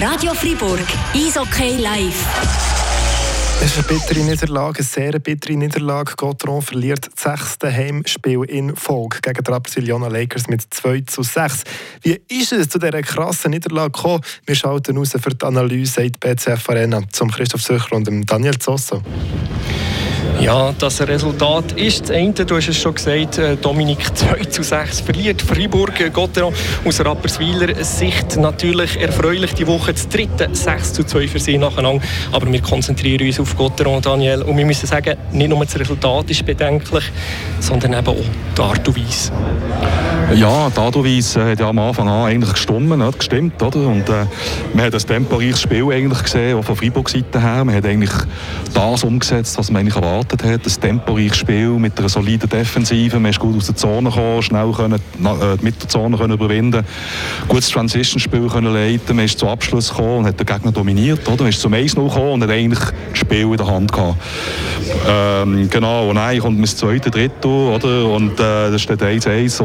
Radio Fribourg, Eishockey live. Es ist eine bittere Niederlage, eine sehr bittere Niederlage. Gotron verliert das sechste Heimspiel in Folge gegen die Brasilianer Lakers mit 2 zu 6. Wie ist es zu dieser krassen Niederlage gekommen? Wir schalten raus für die Analyse in die BCF Arena zum Christoph Söcher und Daniel Zosso. Ja, das Resultat ist das eine. Du hast es schon gesagt, äh, Dominik 2 zu 6 verliert. Freiburg, äh, Gotteron aus Rapperswiler Sicht natürlich erfreulich die Woche. Das dritte 6 zu 2 für sie nacheinander. Aber wir konzentrieren uns auf Gotteron, Daniel. Und wir müssen sagen, nicht nur das Resultat ist bedenklich, sondern eben auch die Art und Weise. Ja, die Art und Weise hat ja am Anfang an eigentlich gestimmt, hat gestimmt oder? Und äh, man hat ein temporeiches Spiel eigentlich gesehen, auch von Freiburg Seite her. Man hat eigentlich das umgesetzt, was man eigentlich erwartet erwartet hat. Ein temporeiches Spiel mit einer soliden Defensive. Man ist gut aus der Zone gekommen, schnell können, äh, mit der Zone können überwinden Gutes Transition-Spiel können leiten. Man ist zum Abschluss gekommen und hat den Gegner dominiert. Oder? Man ist zum 1-0 gekommen und hat eigentlich das Spiel in der Hand gehabt. Ähm, genau, und dann kommt man ins zweite Drittel, oder? Und äh, das steht 1-1.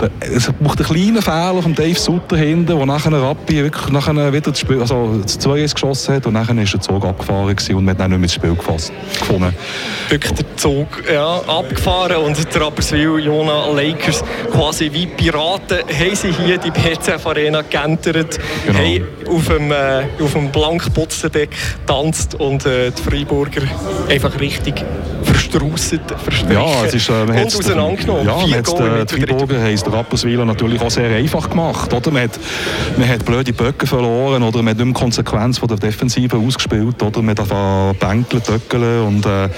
Äh, es braucht einen kleinen Fehler von Dave Sutter hinten, der nachher Rappi wirklich nachher wieder das Spiel, also das 2-1 geschossen hat und nachher ist der Zug abgefahren und man hat dann nicht mehr ins Spiel gefasst, gefunden wirklich der Zug ja, abgefahren und der Rapperswil Jona Lakers quasi wie Piraten haben sie hier die BCF Arena geentert, genau. haben auf dem, äh, auf dem Blankputzendeck getanzt und äh, die Freiburger einfach richtig verstraussen, verstrichen ja, es ist, äh, und auseinandergenommen. Ja, man hat die haben es der Rapperswil natürlich auch sehr einfach gemacht. Oder? Man, hat, man hat blöde Böcke verloren oder man hat nicht mehr Konsequenz von der Defensive ausgespielt. Oder? Man hat Bänkeln, Töckeln und äh,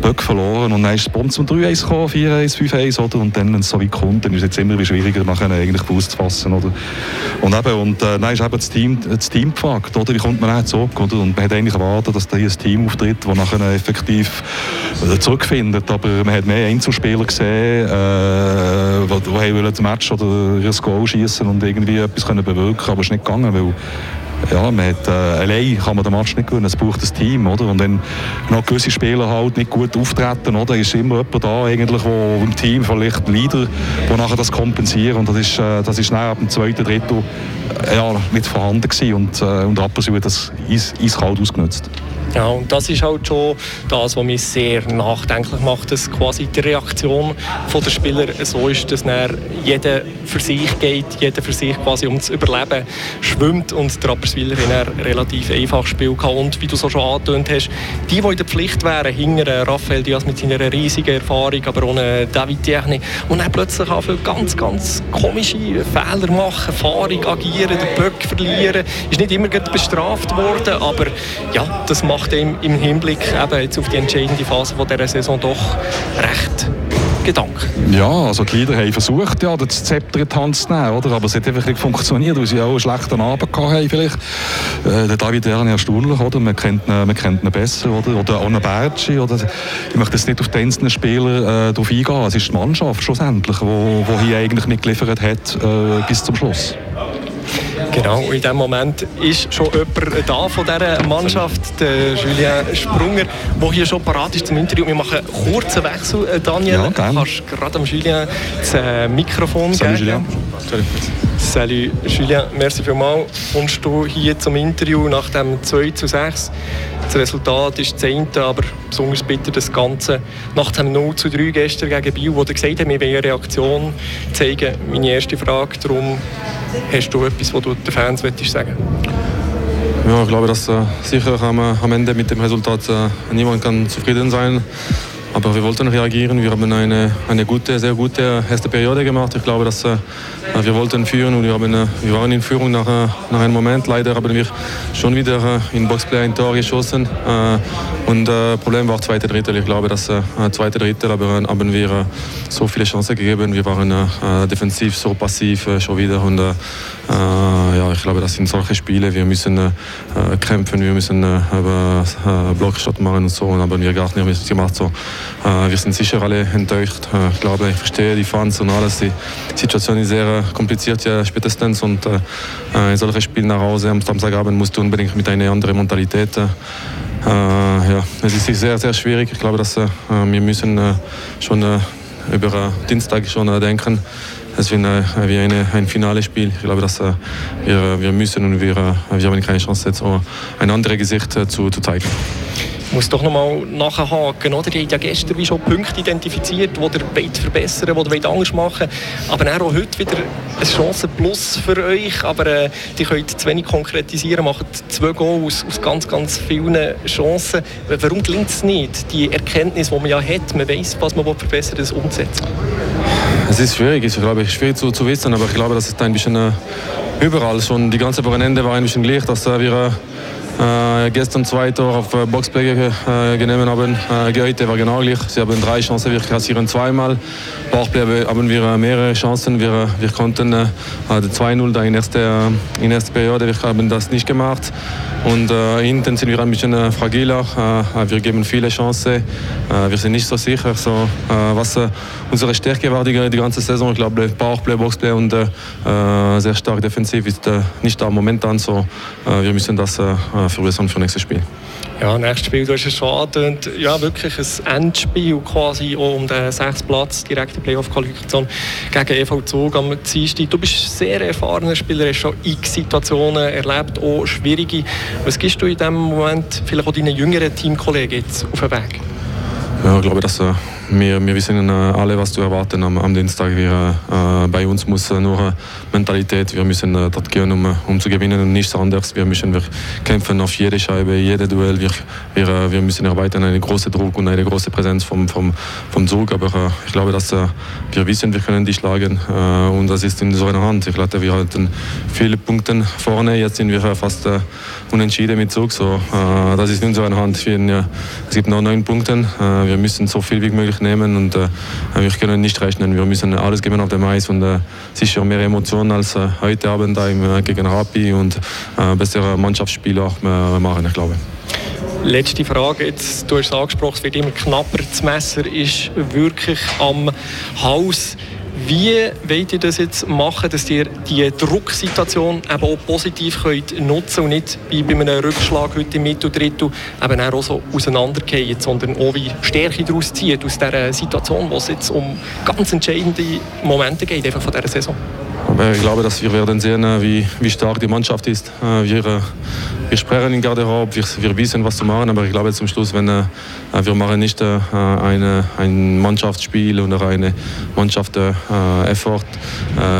Böck verloren und dann ist es zum 3-1 gekommen, 4-1, 5-1 oder? und dann, wenn es so weit kommt, dann ist es jetzt immer schwieriger, nachher eigentlich Fuß zu fassen. Oder? Und, eben, und äh, dann ist eben das Team, das Team gefragt, oder? wie kommt man zurück? Oder? Und man hat eigentlich erwartet, dass da hier ein Team auftritt, das nachher effektiv äh, zurückfindet, aber man hat mehr Einzelspieler gesehen, äh, die, die das Match oder ihr Goal schießen und irgendwie etwas können bewirken aber es ist nicht gegangen, weil ja, man hat, äh, allein kann man den Match nicht gewinnen, es braucht ein Team, oder? Und wenn noch gewisse Spieler halt nicht gut auftreten, oder, ist immer jemand da, eigentlich, wo im Team vielleicht Leader, die nachher das kompensieren und das ist, äh, das ist ab dem zweiten Drittel äh, ja, nicht vorhanden gewesen und, äh, und Rapperswil hat das eis, eiskalt ausgenutzt. Ja, und das ist halt schon das, was mich sehr nachdenklich macht, dass quasi die Reaktion der Spieler so ist, dass jeder für sich geht, jeder für sich quasi ums Überleben schwimmt und der Rapperswiller hat ein relativ einfaches Spiel gehabt. Und wie du so schon angetönt hast, die, die in der Pflicht wären, hinter Raphael Diaz mit seiner riesigen Erfahrung, aber ohne David Tierney, und dann plötzlich für ganz, ganz komische Fehler machen, Erfahrung agieren, den Böck verlieren, ist nicht immer bestraft worden, aber ja, das macht macht ihm im Hinblick eben jetzt auf die entscheidende Phase von dieser Saison doch recht Gedanken. Ja, also die Leader haben versucht, ja, das Zepter in die Hand zu nehmen, oder? aber es hat einfach nicht funktioniert, weil sie auch einen schlechten Abend hatten vielleicht. Äh, der David Ern erstaunlich, oder? Man kennt ihn, man kennt ihn besser, oder? Oder Anna Bertschi, oder? Ich möchte jetzt nicht auf die einzelnen Spieler äh, drauf eingehen, es ist die Mannschaft schlussendlich, die hier eigentlich nicht geliefert hat äh, bis zum Schluss. Genau, in diesem Moment ist schon jemand da von dieser Mannschaft, der Julien Sprunger, der hier schon parat ist zum Interview. Wir machen einen kurzen Wechsel, äh, Daniel. Ja, gerne. Kannst gerade am Julien das äh, Mikrofon Salut, geben? Julien. Salut Julien, merci vielmals. Kommst du hier zum Interview nach dem 2 zu 6? Das Resultat ist das 10. aber besonders bitter das Ganze nach dem 0 zu 3 gestern gegen Biel, wo du gesagt hast, wir wollen eine Reaktion zeigen. Meine erste Frage darum, hast du etwas, was du den Fans sagen ja, ich glaube, dass äh, sicher am, am, Ende mit dem Resultat äh, niemand kann zufrieden sein kann. Aber wir wollten reagieren. Wir haben eine, eine gute, sehr gute erste Periode gemacht. Ich glaube, dass äh, wir wollten führen und wir, haben, äh, wir waren in Führung nach, äh, nach einem Moment. Leider haben wir schon wieder äh, in Boxplay ein Tor geschossen. Äh, und das äh, Problem war zweite Drittel. Ich glaube, dass äh, zweite Drittel aber, haben wir so viele Chancen gegeben. Wir waren defensiv so passiv schon wieder. Und ja, ich glaube, das sind solche Spiele. Wir müssen kämpfen, wir müssen äh, Blockshot machen und so. Und haben wir gar nicht gemacht. So. Wir sind sicher alle enttäuscht. ich glaube, ich verstehe die Fans und alles. Die Situation ist sehr kompliziert ja, spätestens und äh, in solchen Spielen nach Hause am Samstagabend musst du unbedingt mit einer anderen Mentalität. Äh, ja, es ist sehr, sehr schwierig. Ich glaube, dass äh, wir müssen äh, schon äh, über Dienstag schon denken es wird wie eine, ein finales Spiel. Ich glaube, dass wir, wir müssen und wir, wir haben keine Chance, jetzt ein anderes Gesicht zu, zu zeigen muss doch noch mal nachhaken. Oder? Die haben ja gestern wie schon Punkte identifiziert, die ihr verbessern wollt, die ihr anders machen Aber auch heute wieder eine Chance plus für euch. Aber äh, die könnt zu wenig konkretisieren, machen zwei Goals aus, ganz, ganz vielen Chancen. Warum gelingt es nicht, die Erkenntnis, die man ja hat, man weiß, was man verbessern will, das umzusetzen? Es ist schwierig, ich glaube, schwierig zu, zu wissen, aber ich glaube, das ist ein bisschen äh, überall schon. Die ganze Wochenende war ein bisschen gleich, dass äh, wir äh, gestern zwei Tore auf äh, Boxplay äh, genommen haben. Äh, heute war genau gleich. Sie haben drei Chancen, wir kassieren zweimal. Powerplay haben wir mehrere Chancen. Wir, wir konnten äh, 2-0 da in der ersten in erste Periode. Wir haben das nicht gemacht. Und äh, hinten sind wir ein bisschen äh, fragiler. Äh, wir geben viele Chancen. Äh, wir sind nicht so sicher. So, äh, was äh, unsere Stärke war die, die ganze Saison, ich glaube, Powerplay, Boxplay und sehr stark defensiv ist nicht da momentan so. wir müssen das verbessern für nächstes Spiel. Ja, nächstes Spiel, du hast es schon angetönt, ja, wirklich ein Endspiel quasi um den sechsten Platz, direkte Playoff-Qualifikation gegen EV Zug am Dienstag. Du bist ein sehr erfahrener Spieler, hast schon x Situationen erlebt, auch schwierige. Was gibst du in diesem Moment vielleicht auch deinen jüngeren Teamkollegen jetzt auf den Weg? Ja, ich glaube, dass äh, wir, wir wissen äh, alle, was zu erwarten am, am Dienstag. Wir, äh, bei uns muss äh, nur Mentalität, wir müssen äh, dort gehen, um, um zu gewinnen und nichts anderes. Wir müssen wir kämpfen auf jede Scheibe, jede Duell. Wir, wir, äh, wir müssen erweitern, einen großen Druck und eine große Präsenz vom, vom, vom Zug. Aber äh, ich glaube, dass wir wissen, wir können die schlagen und das ist in so einer Hand. Ich glaube, wir hatten viele Punkte vorne, jetzt sind wir fast unentschieden mit Zug. So, das ist in unserer Hand. Wir, es gibt noch neun Punkte. wir müssen so viel wie möglich nehmen und äh, wir können nicht rechnen. Wir müssen alles geben auf dem Eis und äh, sicher mehr Emotionen als äh, heute Abend da im, äh, gegen Rapi und äh, bessere Mannschaftsspiele auch äh, machen, ich glaube. Letzte Frage, jetzt, du hast es angesprochen, es wird immer knapper, das Messer ist wirklich am Haus. Wie wollt ihr das jetzt machen, dass ihr die Drucksituation eben auch positiv könnt nutzen und nicht wie bei einem Rückschlag heute im Mitteldrittel eben auch so auseinandergehen, sondern auch wie Stärke daraus zieht aus dieser Situation, wo es jetzt um ganz entscheidende Momente geht einfach von dieser Saison? Ich glaube, dass wir werden sehen, äh, wie, wie stark die Mannschaft ist. Äh, wir, wir sprechen in Garderobe, wir, wir wissen, was zu machen, aber ich glaube zum Schluss, wenn wir machen nicht eine, ein Mannschaftsspiel oder eine Mannschaft-Effort,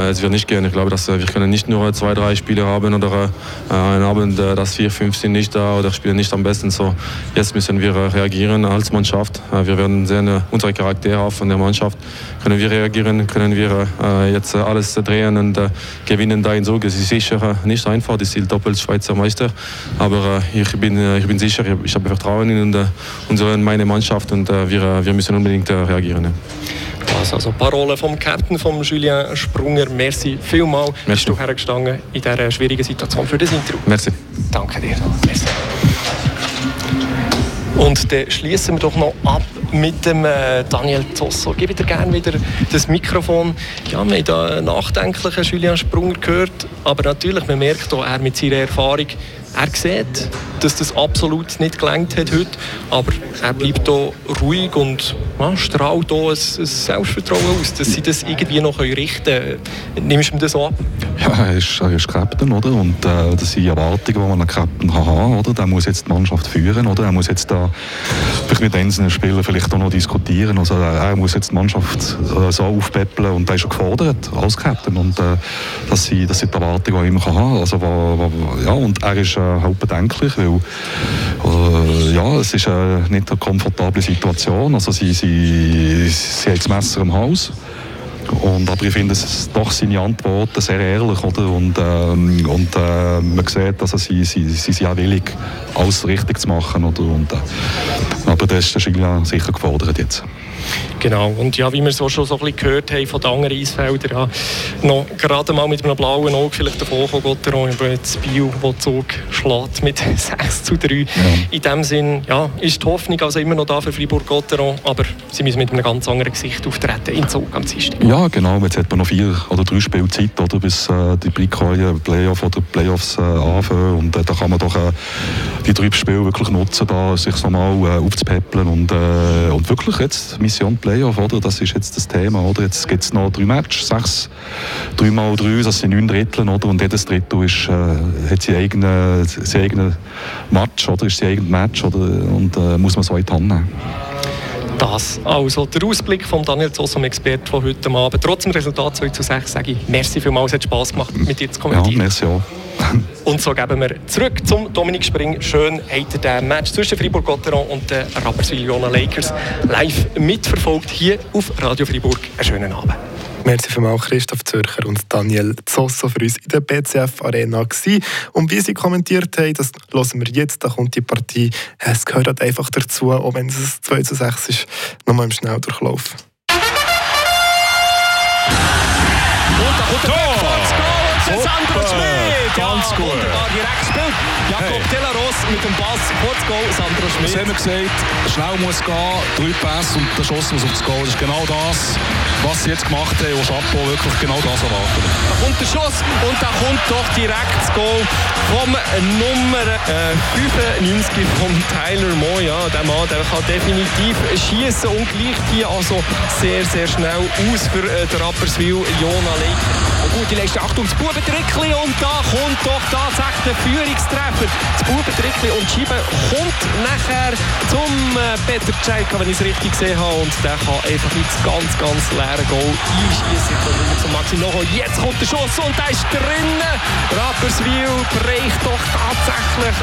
es wird nicht gehen. Ich glaube, dass wir können nicht nur zwei, drei Spiele haben oder einen Abend, dass vier, fünf sind nicht da oder spielen nicht am besten. So, jetzt müssen wir reagieren als Mannschaft. Wir werden sehen, unsere Charaktere von der Mannschaft. Können wir reagieren, können wir jetzt alles drehen und äh, gewinnen da in Zug. Es ist sicher äh, nicht einfach, das ist doppelt Schweizer Meister, aber äh, ich, bin, äh, ich bin sicher, ich habe Vertrauen in äh, unsere, meine Mannschaft und wir, wir müssen unbedingt reagieren. Das also Parole vom Captain von Julien Sprunger. Merci vielmals, Merci. bist du hergestanden in dieser schwierigen Situation für das Interview. Merci. Danke dir. Merci. Und dann schließen wir doch noch ab mit dem äh, Daniel Zosso. Gebe dir gerne wieder das Mikrofon. Ja, wir haben da einen nachdenklichen Julian Sprunger gehört, aber natürlich, man merkt auch, er mit seiner Erfahrung er sieht, dass das absolut nicht gelangt hat heute, aber er bleibt hier ruhig und ja, strahlt hier ein, ein, Selbstvertrauen aus, dass sie das irgendwie noch richten können. Nimmst du mir das ab? Ja, er ist, er ist Captain, oder? Und äh, das sind Erwartungen, die man an Captain haben oder? Der muss jetzt die Mannschaft führen, oder? Er muss jetzt da vielleicht mit einzelnen Spielern vielleicht auch noch diskutieren. Also er muss jetzt die Mannschaft äh, so aufpäppeln und er ist schon gefordert als Captain. Und äh, das, sind, das sind die Erwartungen, die man haben kann. Also, wo, wo, ja, und er ist äh, halt bedenklich, weil äh, ja, es ist äh, nicht eine komfortable Situation. Also sie, sie, sie haben das Messer im Haus. Und, aber ich finde es doch seine Antworten sehr ehrlich. Oder? Und, ähm, und äh, man sieht, dass sie, sie, sie sind auch willig, alles richtig zu machen. Oder? Und, äh, aber das ist der sicher gefordert jetzt. Genau, und ja, wie wir so schon so ein bisschen gehört haben von den anderen Eisfeldern, ja, noch gerade mal mit einem blauen Auge vielleicht davon kommen, Gotteron, aber jetzt Bio, der Zug schlägt mit 6 zu 3. Ja. In dem Sinn ja, ist die Hoffnung also immer noch da für Fribourg-Gotteron, aber sie müssen mit einem ganz anderen Gesicht auftreten in Zug am Dienstag. Ja, genau, jetzt hat man noch vier oder drei Spiele Zeit, oder, bis äh, die Blickreihe Playoff oder Playoffs äh, anfangen und äh, da kann man doch äh, die drei Spiele wirklich nutzen, da sich nochmal äh, aufzupäppeln und, äh, und wirklich jetzt Mission Qualifikation, Playoff, oder? Das ist jetzt das Thema, oder? Jetzt gibt es noch drei Matches, sechs, drei mal drei, das sind neun Drittel, oder? Und jedes Drittel ist, äh, hat sein eigenes eigene Match, oder? Ist sein eigenes Match, oder? Und äh, muss man so in die Hand nehmen. Das also der Ausblick von Daniel Zoss, dem Experten von heute Abend. Trotz dem Resultat 2 zu 6 sage ich merci vielmals, es hat Spass gemacht, mit dir zu kommentieren. Ja, merci auch. und so geben wir zurück zum Dominik Spring. Schön habt ihr den Match zwischen Fribourg-Gotteron und den Rapperswil-Jona Lakers live mitverfolgt hier auf Radio Fribourg. Einen schönen Abend. Merci vielmals Christoph Zürcher und Daniel Zosso für uns in der BCF Arena gewesen. Und wie sie kommentiert haben, das hören wir jetzt, da kommt die Partie. Es gehört halt einfach dazu, auch wenn es 2 zu 6 ist, nochmal im Schnelldurchlauf. Und da kommt der Gut. Wunderbar, direkt. Jakob hey. Delaros mit dem Pass das Goal, Sandro Schmidt. Das haben wir gesagt, schnell muss gehen, drei Pässe und der Schuss muss auf das Goal. Das ist genau das, was sie jetzt gemacht haben und Chapeau wirklich genau das erwartet. Da kommt der Schuss und da kommt doch direkt das Goal vom Nummer äh, 95 von Tyler Moy. Ja, der Mann der kann definitiv schießen und gleicht hier also sehr, sehr schnell aus für äh, der Rapperswil Jona Lake. Und gut, die letzte Achtung, das Bubentrickli und da kommt doch tatsächlich der Führungstreffer. Das Bubentrickli und Schiebe kommt nachher zum äh, Peter Tscheka, wenn ich es richtig gesehen habe. Und der kann einfach jetzt ganz, ganz leeren Goal einschießen. Zum Maxi Nocho. Jetzt kommt der Schuss und der ist drinnen. Rapperswil bricht doch tatsächlich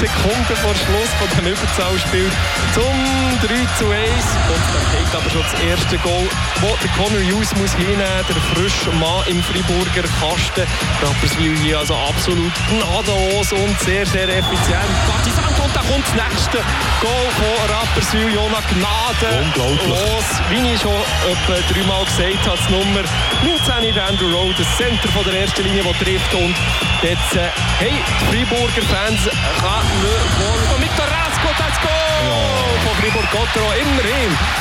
18 Sekunden vor Schluss von dem Überzahlspiel zum 3 zu 1. Und dann geht aber schon das erste Goal, wo der Connor Hughes muss hinnehmen, der frische Mann im Friburger Kasten. Rapperswil hier also absolut gnadenlos und sehr, sehr effizient. Partisan und da kommt das nächste Goal von Rapperswil. Jona Gnade. Unglaublich. Wie ich schon etwa dreimal gesagt habe, die Nummer 19 Andrew Rowe, das Center von der ersten Linie, der trifft. Und jetzt, äh, hey, die Friburger Fans kann nur mit der Rasco das Goal ja. von Fribourg-Gottero immerhin.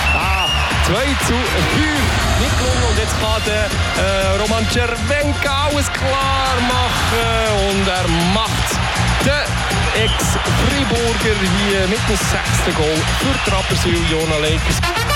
2 zu 5 nicht gelungen und jetzt kann der äh, Roman Czerwenka alles klar machen. Und er macht der Ex-Friburger hier mit dem sechsten Goal für Trapperswil Jona Lakers.